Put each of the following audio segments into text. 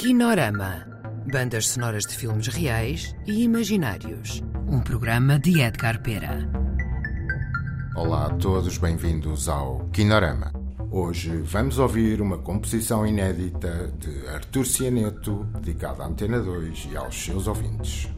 Kinorama. Bandas sonoras de filmes reais e imaginários. Um programa de Edgar Pera. Olá a todos, bem-vindos ao Kinorama. Hoje vamos ouvir uma composição inédita de Artur Cianeto, dedicada à Antena 2 e aos seus ouvintes.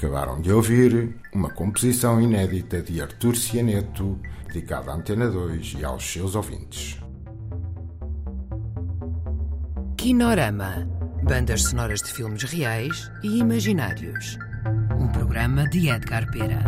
Acabaram de ouvir uma composição inédita de Artur Cianeto, dedicada à Antena 2 e aos seus ouvintes. Kinorama. Bandas sonoras de filmes reais e imaginários. Um programa de Edgar Pera.